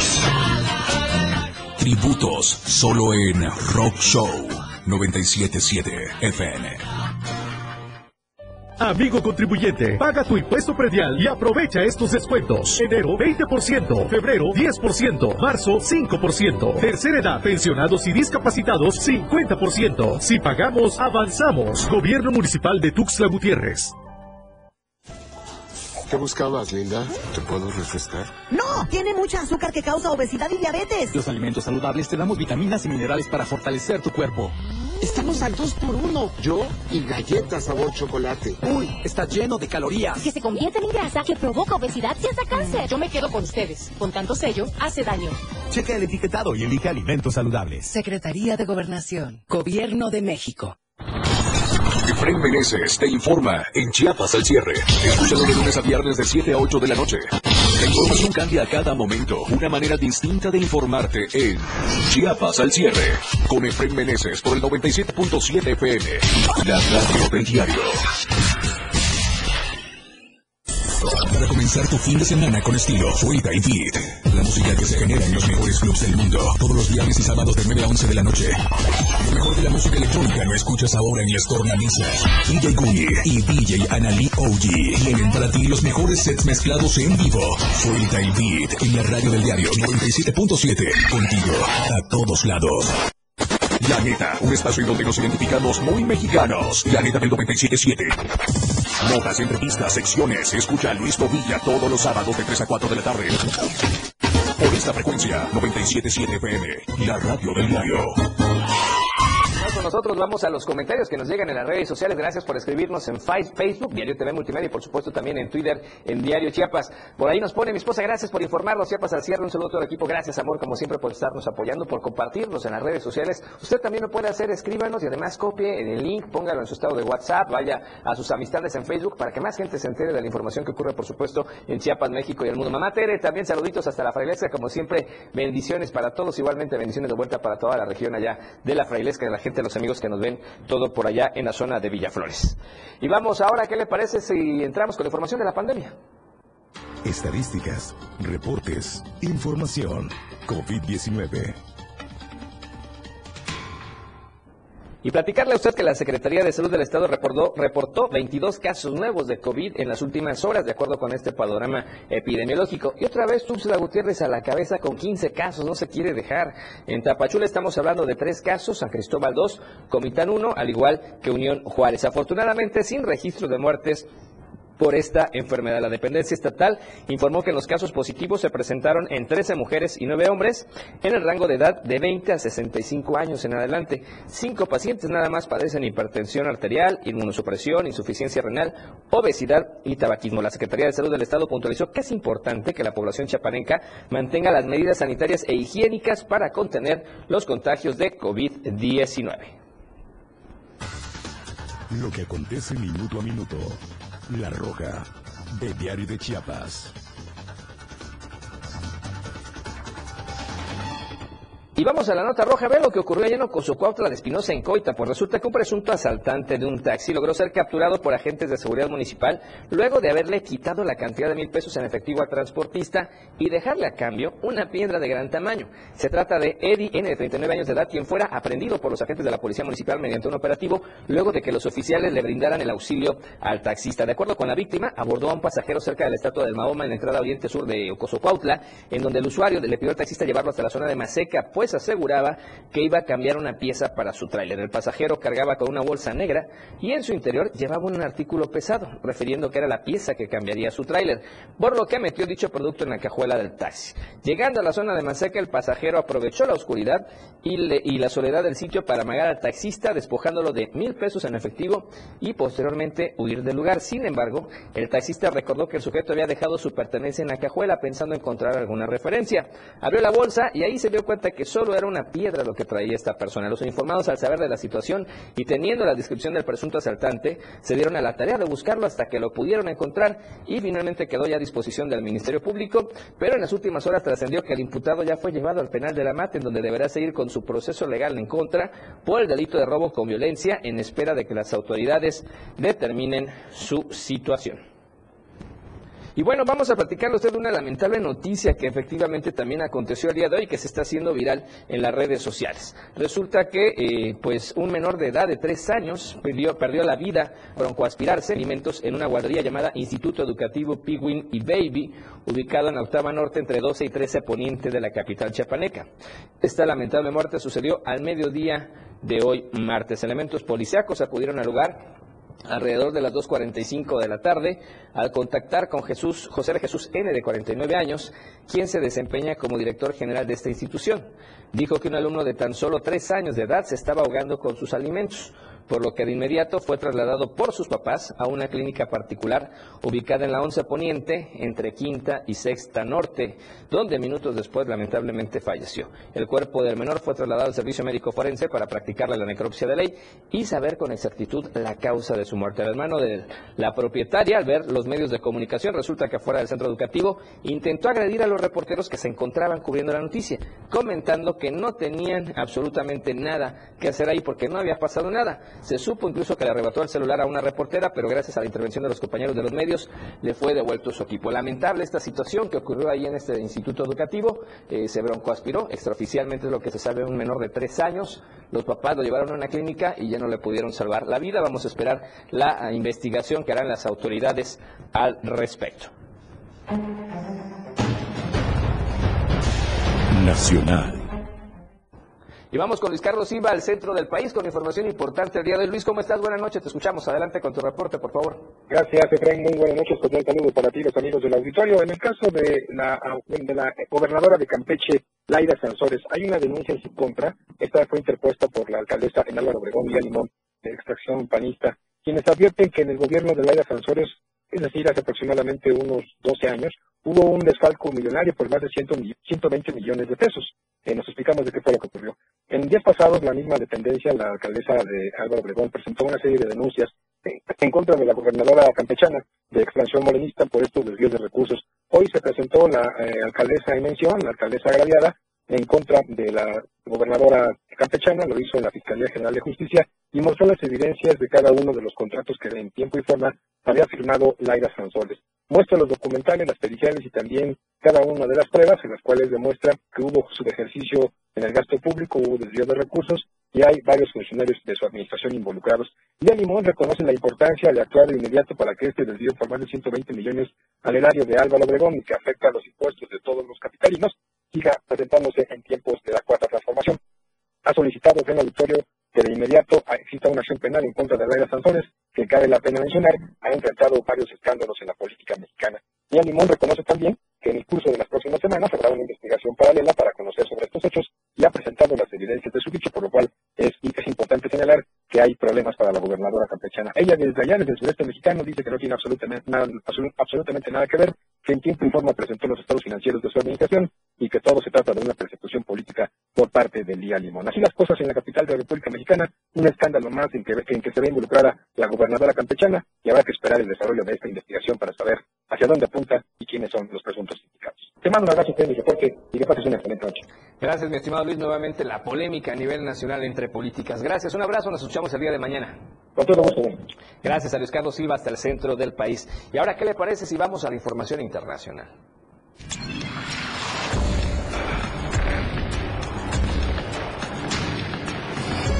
Tributos solo en Rock Show 977 FM. Amigo contribuyente, paga tu impuesto predial y aprovecha estos descuentos. Enero 20%, febrero 10%, marzo 5%, tercera edad, pensionados y discapacitados 50%. Si pagamos, avanzamos. Gobierno Municipal de Tuxtla Gutiérrez. ¿Qué buscabas, Linda? ¿Te puedo refrescar? No, tiene mucha azúcar que causa obesidad y diabetes. Los alimentos saludables te damos vitaminas y minerales para fortalecer tu cuerpo. Estamos al 2 por 1 Yo y galletas sabor chocolate. Uy, está lleno de calorías. Que se convierten en grasa, que provoca obesidad y hasta cáncer. Yo me quedo con ustedes. Con tanto sello, hace daño. Checa el etiquetado y elige alimentos saludables. Secretaría de Gobernación. Gobierno de México. Efraín Meneses te informa en Chiapas al cierre. Escúchalo de lunes a viernes de 7 a 8 de la noche. La información cambia a cada momento. Una manera distinta de informarte en Chiapas al cierre. Con Efraín Meneses por el 97.7 FM. La radio del diario. Para comenzar tu fin de semana con estilo, Suelta y Beat. La música que se genera en los mejores clubs del mundo. Todos los viernes y sábados de 9 a 11 de la noche. Lo mejor de la música electrónica lo escuchas ahora en las tornamesas. DJ Guni y DJ Anali OG. Tienen para ti los mejores sets mezclados en vivo. Suelta y Beat en la radio del diario 97.7. Contigo a todos lados. La neta, un espacio donde nos identificamos muy mexicanos. La neta del 97.7. Notas, entrevistas, secciones. Escucha a Luis Tobilla todos los sábados de 3 a 4 de la tarde. Por esta frecuencia, 97.7 FM, la radio del diario. Nosotros vamos a los comentarios que nos llegan en las redes sociales. Gracias por escribirnos en Facebook, Diario TV Multimedia y por supuesto también en Twitter, en Diario Chiapas. Por ahí nos pone mi esposa, gracias por informarnos, Chiapas al cierre. Un saludo a todo el equipo. Gracias, amor, como siempre, por estarnos apoyando, por compartirnos en las redes sociales. Usted también lo puede hacer, escríbanos y además copie en el link, póngalo en su estado de WhatsApp, vaya a sus amistades en Facebook para que más gente se entere de la información que ocurre, por supuesto, en Chiapas, México y el mundo. Mamá Tere, también saluditos hasta la Frailesca, como siempre, bendiciones para todos, igualmente bendiciones de vuelta para toda la región allá de la Frailesca, de la gente de los amigos que nos ven todo por allá en la zona de Villaflores. Y vamos ahora, ¿qué le parece si entramos con la información de la pandemia? Estadísticas, reportes, información. COVID-19. Y platicarle a usted que la Secretaría de Salud del Estado reportó, reportó 22 casos nuevos de COVID en las últimas horas, de acuerdo con este panorama epidemiológico. Y otra vez Tuxtla Gutiérrez a la cabeza con 15 casos, no se quiere dejar. En Tapachula estamos hablando de tres casos, San Cristóbal 2, Comitán 1, al igual que Unión Juárez. Afortunadamente, sin registro de muertes por esta enfermedad. La dependencia estatal informó que los casos positivos se presentaron en 13 mujeres y 9 hombres en el rango de edad de 20 a 65 años en adelante. Cinco pacientes nada más padecen hipertensión arterial, inmunosupresión, insuficiencia renal, obesidad y tabaquismo. La Secretaría de Salud del Estado puntualizó que es importante que la población chapanenca mantenga las medidas sanitarias e higiénicas para contener los contagios de COVID-19. Lo que acontece minuto a minuto. La Roja, de Diario de Chiapas. Y vamos a la nota roja, ve lo que ocurrió ayer en Ocosocuautla de Espinosa en Coita, pues resulta que un presunto asaltante de un taxi logró ser capturado por agentes de seguridad municipal luego de haberle quitado la cantidad de mil pesos en efectivo al transportista y dejarle a cambio una piedra de gran tamaño. Se trata de Eddie N, de 39 años de edad, quien fuera aprendido por los agentes de la Policía Municipal mediante un operativo luego de que los oficiales le brindaran el auxilio al taxista. De acuerdo con la víctima, abordó a un pasajero cerca de la estatua del Mahoma en la entrada oriente sur de Ocosocuautla, en donde el usuario le pidió al taxista llevarlo hasta la zona de Maseca, pues aseguraba que iba a cambiar una pieza para su tráiler. El pasajero cargaba con una bolsa negra y en su interior llevaba un artículo pesado, refiriendo que era la pieza que cambiaría su tráiler, por lo que metió dicho producto en la cajuela del taxi. Llegando a la zona de Maseca, el pasajero aprovechó la oscuridad y, le- y la soledad del sitio para amagar al taxista, despojándolo de mil pesos en efectivo y posteriormente huir del lugar. Sin embargo, el taxista recordó que el sujeto había dejado su pertenencia en la cajuela pensando encontrar alguna referencia. Abrió la bolsa y ahí se dio cuenta que solo era una piedra lo que traía esta persona. Los uniformados, al saber de la situación y teniendo la descripción del presunto asaltante, se dieron a la tarea de buscarlo hasta que lo pudieron encontrar y finalmente quedó ya a disposición del Ministerio Público, pero en las últimas horas trascendió que el imputado ya fue llevado al penal de la Mate, en donde deberá seguir con su proceso legal en contra por el delito de robo con violencia en espera de que las autoridades determinen su situación. Y bueno, vamos a platicarle a usted una lamentable noticia que efectivamente también aconteció el día de hoy, que se está haciendo viral en las redes sociales. Resulta que, eh, pues, un menor de edad de tres años perdió, perdió la vida broncoaspirarse alimentos en una guardería llamada Instituto Educativo Pigwin y Baby, ubicado en la octava norte entre 12 y 13 poniente de la capital chiapaneca. Esta lamentable muerte sucedió al mediodía de hoy martes. Elementos policíacos acudieron al lugar alrededor de las 2.45 de la tarde al contactar con Jesús, José Jesús N. de 49 años, quien se desempeña como director general de esta institución. Dijo que un alumno de tan solo tres años de edad se estaba ahogando con sus alimentos, por lo que de inmediato fue trasladado por sus papás a una clínica particular ubicada en la 11 Poniente, entre Quinta y Sexta Norte, donde minutos después lamentablemente falleció. El cuerpo del menor fue trasladado al servicio médico forense para practicarle la necropsia de ley y saber con exactitud la causa de su muerte. El hermano de la propietaria, al ver los medios de comunicación, resulta que afuera del centro educativo intentó agredir a los reporteros que se encontraban cubriendo la noticia, comentando que no tenían absolutamente nada que hacer ahí porque no había pasado nada. Se supo incluso que le arrebató el celular a una reportera, pero gracias a la intervención de los compañeros de los medios le fue devuelto su equipo. Lamentable esta situación que ocurrió ahí en este instituto educativo. Eh, se broncoaspiró, extraoficialmente es lo que se sabe, un menor de tres años. Los papás lo llevaron a una clínica y ya no le pudieron salvar la vida. Vamos a esperar la eh, investigación que harán las autoridades al respecto. Nacional. Y vamos con Luis Carlos Silva al centro del país con información importante el día de hoy. Luis, ¿cómo estás? Buenas noches, te escuchamos. Adelante con tu reporte, por favor. Gracias, Efraín. Muy buenas noches. Cordial saludo para ti, los amigos del auditorio. En el caso de la, de la gobernadora de Campeche, Laida Sansores, hay una denuncia en su contra. Esta fue interpuesta por la alcaldesa en Álvaro Obregón, Miguel Limón, de extracción panista, quienes advierten que en el gobierno de Laida Sansores, es decir, hace aproximadamente unos 12 años, hubo un desfalco millonario por más de 100 mi- 120 millones de pesos. Nos explicamos de qué fue lo que ocurrió. En días pasados, la misma dependencia, la alcaldesa de Álvaro Obregón, presentó una serie de denuncias en contra de la gobernadora campechana de expansión morenista por estos desvíos de recursos. Hoy se presentó la eh, alcaldesa en mención, la alcaldesa agraviada, en contra de la gobernadora campechana, lo hizo en la Fiscalía General de Justicia y mostró las evidencias de cada uno de los contratos que en tiempo y forma había firmado Laira Sanzoles. Muestra los documentales, las periciales y también cada una de las pruebas en las cuales demuestra que hubo su ejercicio en el gasto público, hubo desvío de recursos y hay varios funcionarios de su administración involucrados. Y Limón reconoce la importancia de actuar de inmediato para que este desvío por más de 120 millones al erario de Álvaro Obregón y que afecta a los impuestos de todos los capitalinos siga presentándose en tiempos de la cuarta transformación. Ha solicitado el auditorio que de inmediato exista una acción penal en contra de Laira Sanzones, que cabe la pena mencionar, ha enfrentado varios escándalos en la política mexicana. Y Limón reconoce también que en el curso de las próximas semanas habrá una investigación paralela para conocer sobre estos hechos y ha presentado las evidencias de su dicho, por lo cual es, importante señalar que hay problemas para la gobernadora campechana. Ella desde allá, desde el sureste mexicano, dice que no tiene absolutamente nada, absolutamente nada que ver, que en tiempo y forma presentó los estados financieros de su administración y que todo se trata de una persecución política por parte del Día Limón. Así las cosas en la capital de la República Mexicana, un escándalo más en que, en que se ve involucrada la gobernadora campechana y habrá que esperar el desarrollo de esta investigación para saber hacia dónde apunta y quiénes son los presuntos indicados. Te mando un abrazo, mi reporte y que pases una excelente noche. Gracias, mi estimado Luis. Nuevamente la polémica a nivel nacional entre políticas. Gracias, un abrazo, nos escuchamos el día de mañana. Con todo gusto. Gracias a Luis Carlos Silva hasta el centro del país. Y ahora, ¿qué le parece si vamos a la información internacional?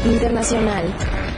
Internacional.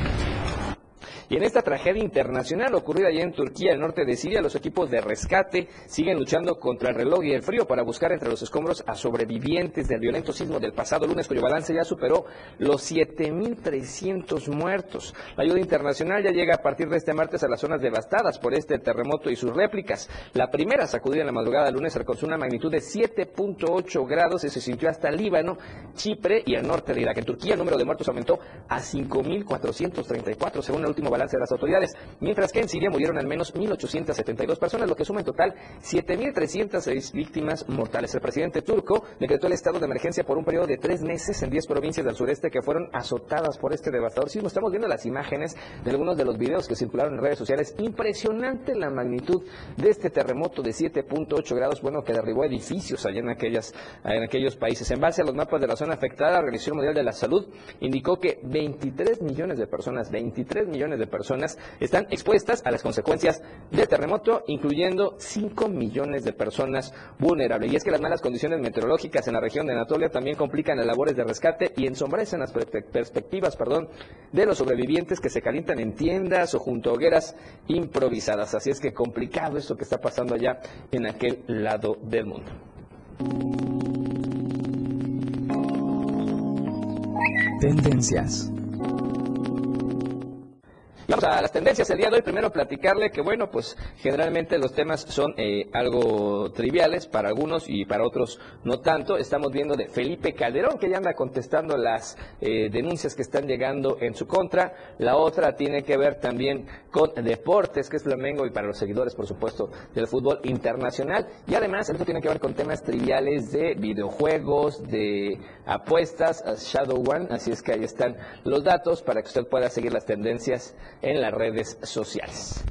Y en esta tragedia internacional ocurrida allá en Turquía, el norte de Siria, los equipos de rescate siguen luchando contra el reloj y el frío para buscar entre los escombros a sobrevivientes del violento sismo del pasado lunes, cuyo balance ya superó los 7.300 muertos. La ayuda internacional ya llega a partir de este martes a las zonas devastadas por este terremoto y sus réplicas. La primera sacudida en la madrugada del lunes alcanzó una magnitud de 7.8 grados y se sintió hasta Líbano, Chipre y el norte de Irak. En Turquía el número de muertos aumentó a 5.434 según el último balance de las autoridades, mientras que en Siria murieron al menos 1.872 personas, lo que suma en total 7.306 víctimas mortales. El presidente turco decretó el estado de emergencia por un periodo de tres meses en 10 provincias del sureste que fueron azotadas por este devastador sismo. Estamos viendo las imágenes de algunos de los videos que circularon en redes sociales. Impresionante la magnitud de este terremoto de 7.8 grados, bueno, que derribó edificios allá en, aquellas, en aquellos países. En base a los mapas de la zona afectada, la Organización Mundial de la Salud indicó que 23 millones de personas, 23 millones de personas están expuestas a las consecuencias del terremoto, incluyendo 5 millones de personas vulnerables. Y es que las malas condiciones meteorológicas en la región de Anatolia también complican las labores de rescate y ensombrecen las perspectivas perdón, de los sobrevivientes que se calientan en tiendas o junto a hogueras improvisadas. Así es que complicado esto que está pasando allá en aquel lado del mundo. Tendencias. A las tendencias el día de hoy. Primero platicarle que, bueno, pues generalmente los temas son eh, algo triviales para algunos y para otros no tanto. Estamos viendo de Felipe Calderón, que ya anda contestando las eh, denuncias que están llegando en su contra. La otra tiene que ver también con deportes, que es Flamengo, y para los seguidores, por supuesto, del fútbol internacional. Y además, esto tiene que ver con temas triviales de videojuegos, de apuestas, Shadow One. Así es que ahí están los datos para que usted pueda seguir las tendencias en las redes sociales.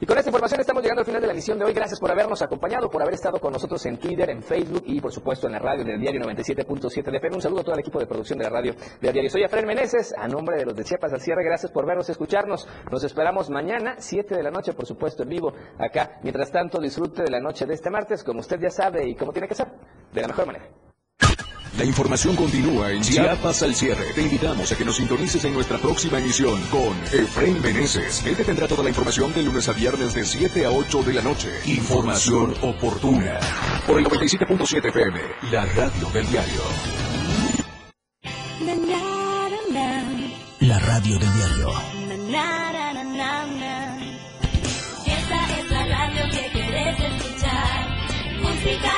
Y con esta información estamos llegando al final de la emisión de hoy. Gracias por habernos acompañado, por haber estado con nosotros en Twitter, en Facebook y por supuesto en la radio del diario 97.7 de FM. Un saludo a todo el equipo de producción de la radio del diario. Soy Efraín Meneses, a nombre de los de Chiapas al cierre. Gracias por vernos, escucharnos. Nos esperamos mañana, 7 de la noche, por supuesto, en vivo acá. Mientras tanto, disfrute de la noche de este martes, como usted ya sabe y como tiene que ser, de la mejor manera. La información continúa en Chiapas al cierre. Te invitamos a que nos sintonices en nuestra próxima emisión con Efraín Meneses. Él te tendrá toda la información de lunes a viernes de 7 a 8 de la noche. Información oportuna. Por el 97.7 FM, la radio del diario. La radio del diario. Esta es la radio que querés escuchar. Música,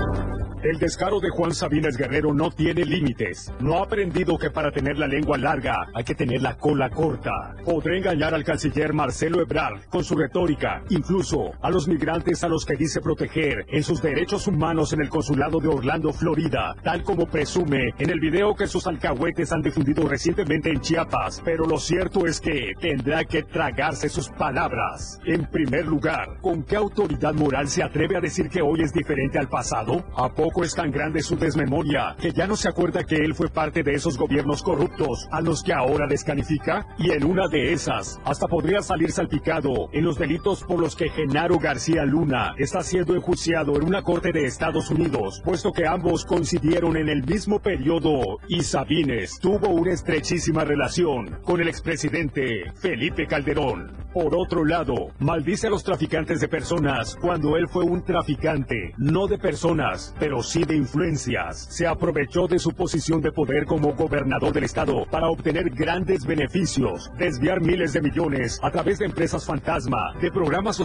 El descaro de Juan Sabines Guerrero no tiene límites. No ha aprendido que para tener la lengua larga hay que tener la cola corta. Podrá engañar al canciller Marcelo Ebrard con su retórica, incluso a los migrantes a los que dice proteger en sus derechos humanos en el consulado de Orlando, Florida, tal como presume en el video que sus alcahuetes han difundido recientemente en Chiapas. Pero lo cierto es que tendrá que tragarse sus palabras. En primer lugar, ¿con qué autoridad moral se atreve a decir que hoy es diferente al pasado? ¿A poco es tan grande su desmemoria que ya no se acuerda que él fue parte de esos gobiernos corruptos a los que ahora descalifica? Y en una de esas, hasta podría salir salpicado en los delitos por los que Genaro García Luna está siendo enjuiciado en una corte de Estados Unidos, puesto que ambos coincidieron en el mismo periodo y Sabines tuvo una estrechísima relación con el expresidente Felipe Calderón. Por otro lado, maldice a los traficantes de personas cuando él fue un traficante, no de personas, pero sí de influencias. Se aprovechó de su posición de poder como gobernador del estado para obtener grandes beneficios, desviar miles de millones a través de empresas fantasma, de programas